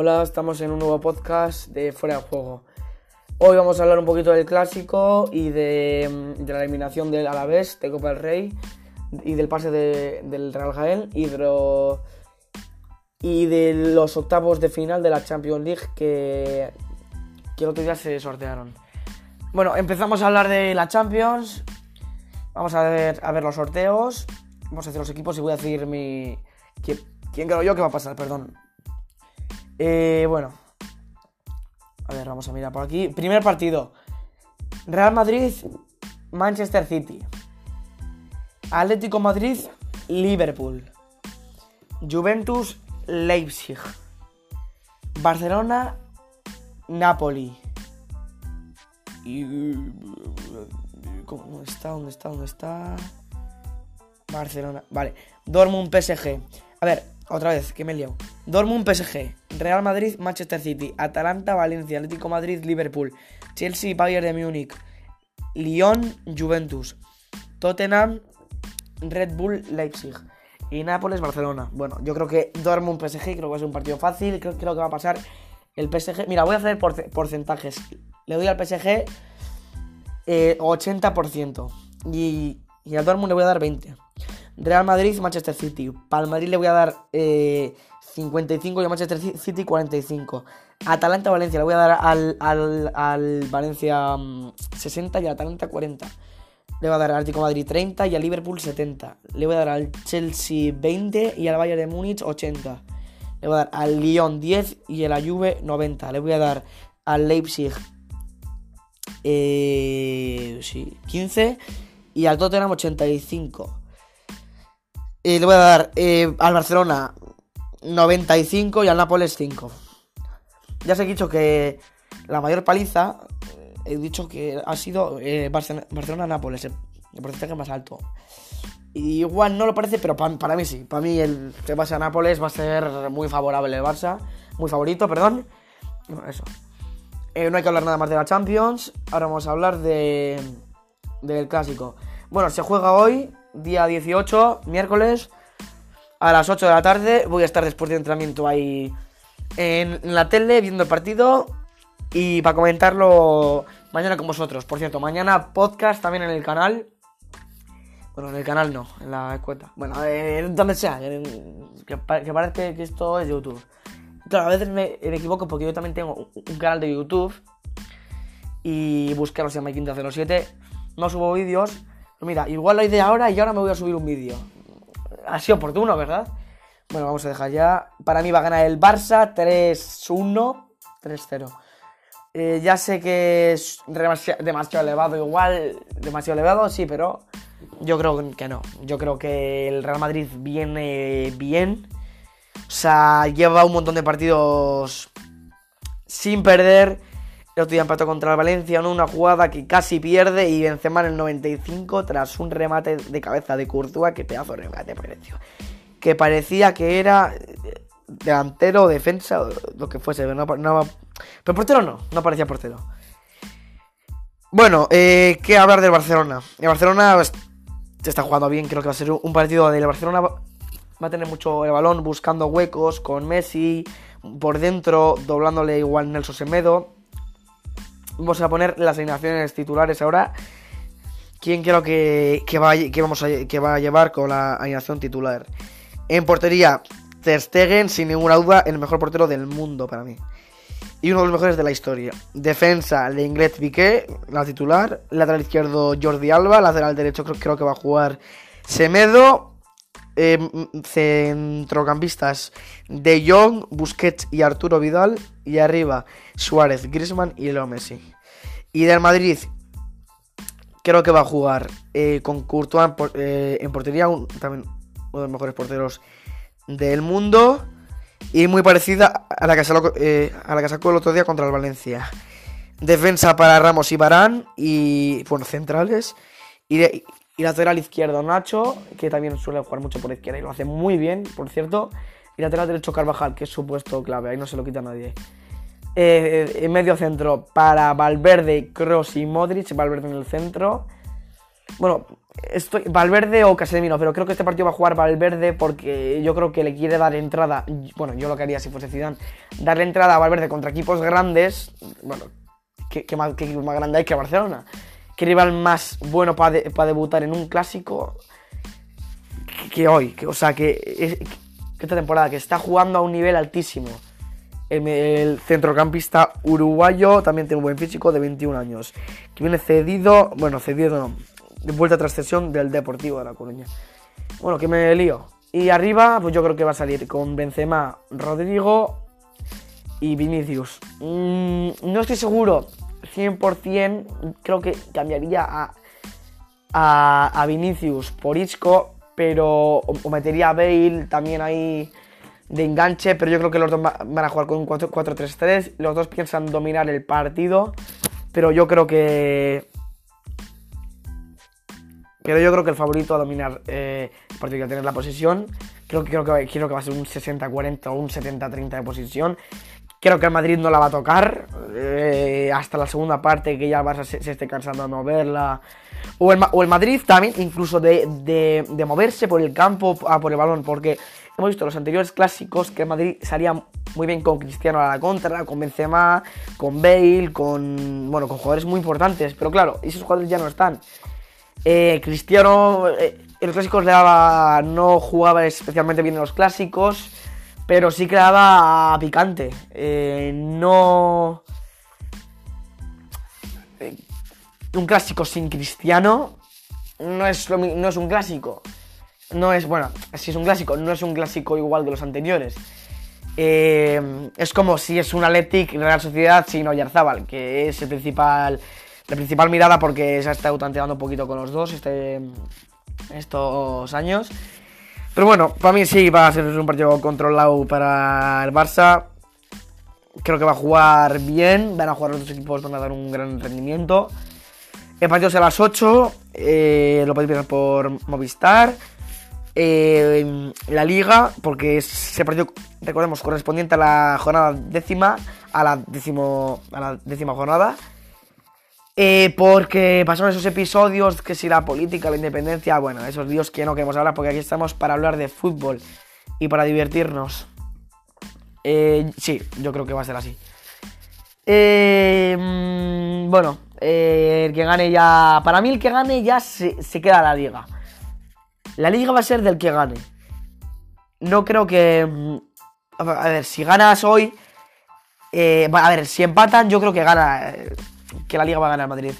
Hola, estamos en un nuevo podcast de Fuera de Juego. Hoy vamos a hablar un poquito del clásico y de, de la eliminación del Alavés de Copa del Rey y del pase de, del Real Jaén y de, los octavos de final de la Champions League que, que el otro día se sortearon. Bueno, empezamos a hablar de la Champions. Vamos a ver, a ver los sorteos. Vamos a hacer los equipos y voy a decir mi. ¿Quién, quién creo yo que va a pasar? Perdón. Eh, bueno. A ver, vamos a mirar por aquí. Primer partido. Real Madrid, Manchester City. Atlético Madrid, Liverpool. Juventus, Leipzig. Barcelona, Napoli. Y... ¿cómo- ¿Dónde está? ¿Dónde está? ¿Dónde está? Barcelona. Vale. Dortmund, PSG. A ver, otra vez, que me he liado. Dortmund, PSG. Real Madrid, Manchester City. Atalanta, Valencia. Atlético Madrid, Liverpool. Chelsea, Bayern de Múnich. Lyon, Juventus. Tottenham, Red Bull, Leipzig. Y Nápoles, Barcelona. Bueno, yo creo que Dortmund, PSG, creo que va a ser un partido fácil. Creo, creo que va a pasar el PSG. Mira, voy a hacer porce- porcentajes. Le doy al PSG eh, 80%. Y, y al Dortmund le voy a dar 20%. Real Madrid, Manchester City. Para el Madrid le voy a dar eh, 55 y al Manchester City 45. Atalanta, Valencia. Le voy a dar al, al, al Valencia mm, 60 y al Atalanta 40. Le voy a dar al Atlético Madrid 30 y al Liverpool 70. Le voy a dar al Chelsea 20 y al Bayern de Múnich 80. Le voy a dar al Lyon 10 y a la Juve 90. Le voy a dar al Leipzig eh, sí, 15 y al Tottenham 85. Eh, le voy a dar eh, al Barcelona 95 y al Nápoles 5. Ya os he dicho que la mayor paliza, he dicho que ha sido eh, Barce- Barcelona-Nápoles, el, porcentaje más alto. Y igual no lo parece, pero pa- para mí sí. Para mí el que pase a Nápoles va a ser muy favorable el Barça. Muy favorito, perdón. Bueno, eso. Eh, no hay que hablar nada más de la Champions. Ahora vamos a hablar de del clásico. Bueno, se juega hoy, día 18, miércoles, a las 8 de la tarde. Voy a estar después de entrenamiento ahí en la tele viendo el partido y para comentarlo mañana con vosotros. Por cierto, mañana podcast también en el canal. Bueno, en el canal no, en la cuenta. Bueno, eh, donde sea, en- que, pa- que parece que esto es YouTube. Claro, a veces me, equivoco porque yo también tengo un, canal de YouTube y buscarlo se llama Quinta07. No subo vídeos. Mira, igual lo hice ahora y ahora me voy a subir un vídeo. Así oportuno, ¿verdad? Bueno, vamos a dejar ya. Para mí va a ganar el Barça 3-1, 3-0. Eh, ya sé que es demasiado, demasiado elevado, igual, demasiado elevado, sí, pero yo creo que no. Yo creo que el Real Madrid viene bien. O sea, lleva un montón de partidos sin perder. El otro día empató contra el Valencia en una jugada que casi pierde y Benzema en el 95 tras un remate de cabeza de Courtois, que pedazo de remate pareció. Que parecía que era eh, delantero, defensa, lo que fuese. pero No, no- portero no, no parecía portero. Bueno, eh, ¿qué hablar del Barcelona? El Barcelona se está jugando bien, creo que va a ser un partido del Barcelona. Va va a tener mucho el balón buscando huecos con Messi por dentro, doblándole igual Nelson Semedo. Vamos a poner las alineaciones titulares ahora. ¿Quién creo que, que, va, que vamos a, que va a llevar con la alineación titular? En portería, Ter Stegen, sin ninguna duda, el mejor portero del mundo para mí. Y uno de los mejores de la historia. Defensa, Lenglet Piqué, la titular. Lateral izquierdo, Jordi Alba. Lateral derecho, creo, que va a jugar Semedo. Eh, m- centrocampistas, De Jong, Busquets y Arturo Vidal. Y arriba, Suárez, Griezmann y Leo Messi. Y del Madrid, creo que va a jugar eh, con Courtois en, eh, portería, también uno de los mejores porteros del mundo. Y muy parecida a la que sacó, eh, a la que sacó el otro día contra el Valencia. Defensa para Ramos y Barán. Y, bueno, centrales. Y, y lateral izquierdo Nacho, que también suele jugar mucho por izquierda y lo hace muy bien, por cierto. Y lateral derecho Carvajal, que es su puesto clave, ahí no se lo quita nadie. Eh, en medio centro para Valverde, Cross y Modric. Valverde en el centro. Bueno, estoy, Valverde o Casemiro, pero creo que este partido va a jugar Valverde porque yo creo que le quiere dar entrada, bueno, yo lo que haría si fuese Zidane, darle entrada a Valverde contra equipos grandes, bueno, ¿qué, más, equipo más grande hay que Barcelona? ¿Qué rival más bueno para debutar en un clásico que, hoy? Que, o sea, que, esta temporada, que está jugando a un nivel altísimo. El, centrocampista uruguayo también tiene un buen físico de 21 años. Que viene cedido, bueno, cedido no, de vuelta tras cesión del Deportivo de La Coruña. Bueno, que me lío. Y arriba, pues yo creo que va a salir con Benzema, Rodrigo y Vinicius. Mm, no estoy seguro 100%, creo que cambiaría a, a, Vinicius por Isco, pero o, metería a Bale también ahí de enganche, pero yo creo que los dos van a jugar con un 4-3-3. Los dos piensan dominar el partido, pero yo creo que pero yo creo que el favorito a dominar eh, el partido y a tener la posición, creo creo que, creo que va a ser un 60-40 o un 70-30 de posición. Creo que el Madrid no la va a tocar eh, hasta la segunda parte, que ya Barça se, esté cansando de moverla. O el, o el Madrid también, incluso de, de, moverse por el campo, a por el balón, porque hemos visto los anteriores clásicos que el Madrid salía muy bien con Cristiano a la contra, con Benzema, con Bale, con, bueno, con jugadores muy importantes. Pero claro, esos jugadores ya no están. Eh, Cristiano eh, en los clásicos le daba, no jugaba especialmente bien en los clásicos, pero sí que daba picante. Eh, no... Un clásico sin Cristiano no es, no es un clásico. No es, bueno, si es un clásico, no es un clásico igual que los anteriores. es como si es un Athletic Real Sociedad sin Oyarzábal, que es el principal la principal mirada porque se ha estado tanteando un poquito con los dos este, estos años. Pero bueno, para mí sí va a ser un partido controlado para el Barça. Creo que va a jugar bien, van a jugar los dos equipos, van a dar un gran rendimiento. El partido será a las 8, eh, lo podéis ver por Movistar. Eh, la liga, porque ese partido, recordemos, correspondiente a la jornada décima, a la, décimo, a la décima jornada. Eh, porque pasaron esos episodios, que si la política, la independencia, bueno, esos dios que no queremos hablar, porque aquí estamos para hablar de fútbol y para divertirnos. Eh, sí, yo creo que va a ser así. Mm, bueno, el que gane ya. Para mí, el que gane ya se, se queda la liga. La liga va a ser del que gane. No creo que. Mm, a ver, si ganas hoy. a ver, si empatan, yo creo que gana que la liga va a ganar Madrid.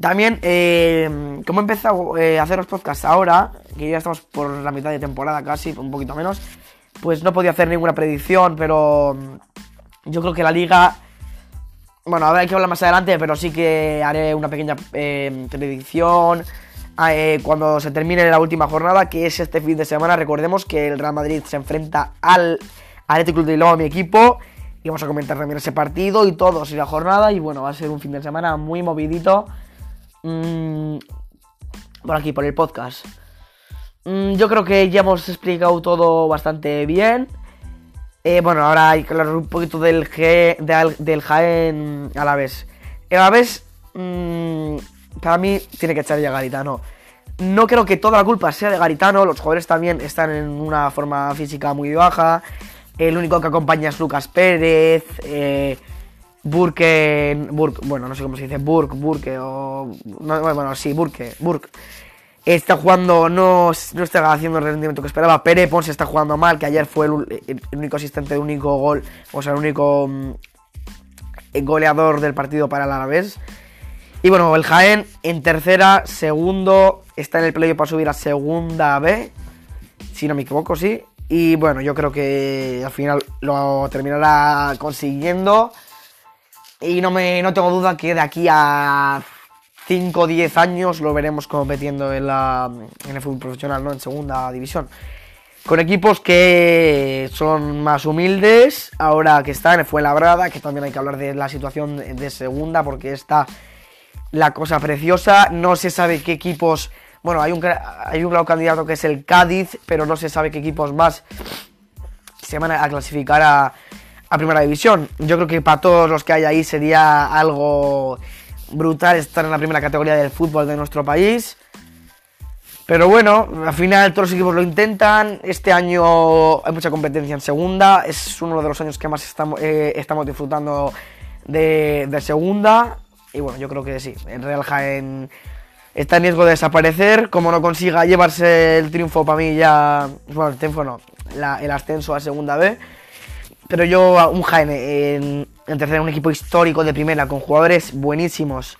También, eh, como he empezado eh, a hacer los podcasts ahora, que ya estamos por la mitad de temporada casi, un poquito menos, pues no podía hacer ninguna predicción, pero mm, yo creo que la liga... Bueno, habrá que hablar más adelante, pero sí que haré una pequeña eh, cuando se termine la última jornada, que es este fin de semana. Recordemos que el Real Madrid se enfrenta al Atlético de Bilbao, mi equipo, y vamos a comentar también ese partido y todo, y la jornada. Y bueno, va a ser un fin de semana muy movidito. Mm, por aquí, por el podcast. Mm, yo creo que ya hemos explicado todo bastante bien. Eh, bueno, ahora hay que hablar un poquito del, G, del Jaén a la vez. A la vez, mm, para mí, tiene que echar ya Garitano. No creo que toda la culpa sea de Garitano. Los jugadores también están en una forma física muy baja. El único que acompaña es Lucas Pérez. Eh, Burke, bueno, no sé cómo se dice, Burke, Burke o... bueno, sí, Burke, Burke. Está jugando, no, no está haciendo el rendimiento que esperaba. Pere Ponce está jugando mal, que ayer fue el, único asistente, el único gol, o sea, el único mm, goleador del partido para el Alavés. Y bueno, el Jaén en tercera, segundo, está en el playoff para subir a segunda B, si no me equivoco, sí. Y bueno, yo creo que al final lo terminará consiguiendo. Y no, me, no tengo duda que de aquí a 5 o 10 años lo veremos compitiendo en, la, en el fútbol profesional, ¿no? En segunda división. Con equipos que son más humildes, ahora que están en Fuenlabrada, que también hay que hablar de la situación de segunda, porque está la cosa preciosa. No se sabe qué equipos bueno, hay un, hay un claro candidato que es el Cádiz, pero no se sabe qué equipos más se van a clasificar a, Primera División. Yo creo que para todos los que hay ahí sería algo brutal estar en la primera categoría del fútbol de nuestro país. Pero bueno, al final todos los equipos lo intentan. Este año hay mucha competencia en segunda. Es uno de los años que más estamos, eh, estamos disfrutando de, de, segunda. Y bueno, yo creo que sí. El Real Jaén está en riesgo de desaparecer. Como no consiga llevarse el triunfo para mí ya. Bueno, el triunfo no. El ascenso a segunda B. Pero yo, un Jaén en, en un equipo histórico de primera con jugadores buenísimos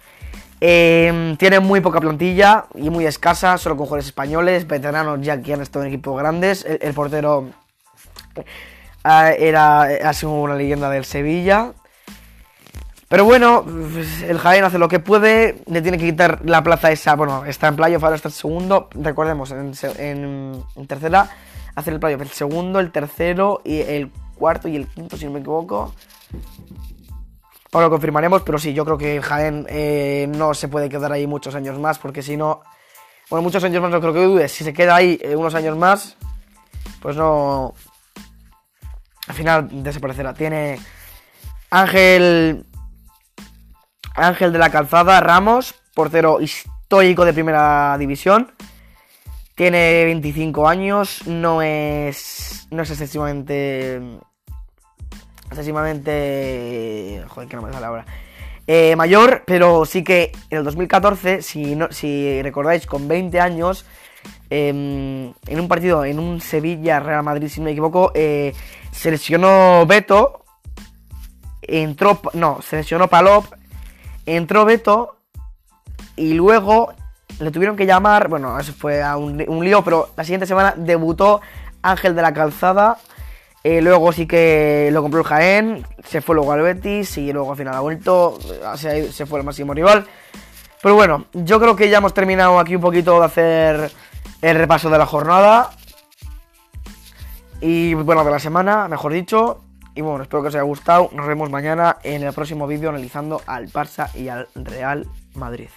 eh, tiene muy poca plantilla y muy escasa, solo con jugadores españoles, veteranos ya que han estado en equipos grandes. El, el portero eh, era, ha sido una leyenda del Sevilla. Pero bueno, el Jaén hace lo que puede, le tiene que quitar la plaza esa, bueno, está en playoff, ahora está el segundo, recordemos, en, en, tercera hace el playoff el segundo, el tercero y el cuarto y el quinto, si no me equivoco. Ahora lo confirmaremos, pero sí, yo creo que Jaén eh, no se puede quedar ahí muchos años más, porque si no. Bueno, muchos años más no creo que dudes. Si se queda ahí eh, unos años más, pues no. Al final desaparecerá. Tiene Ángel. Ángel de la Calzada, Ramos, portero histórico de primera división. Tiene 25 años, no es. No es excesivamente excesivamente. Joder, que no me sale ahora. Eh, mayor, pero sí que en el 2014, si, no, si recordáis, con 20 años, eh, en un partido, en un Sevilla-Real Madrid, si no me equivoco, eh, se lesionó Beto, entró, no, se lesionó Palop, entró Beto y luego le tuvieron que llamar, bueno, eso fue a un, lío, pero la siguiente semana debutó Ángel de la Calzada eh, luego sí que lo compró el Jaén, se fue luego al Betis y luego al final ha vuelto, se, se fue el máximo rival. Pero bueno, yo creo que ya hemos terminado aquí un poquito de hacer el repaso de la jornada. Y bueno, de la semana, mejor dicho. Y bueno, espero que os haya gustado. Nos vemos mañana en el próximo vídeo analizando al Barça y al Real Madrid.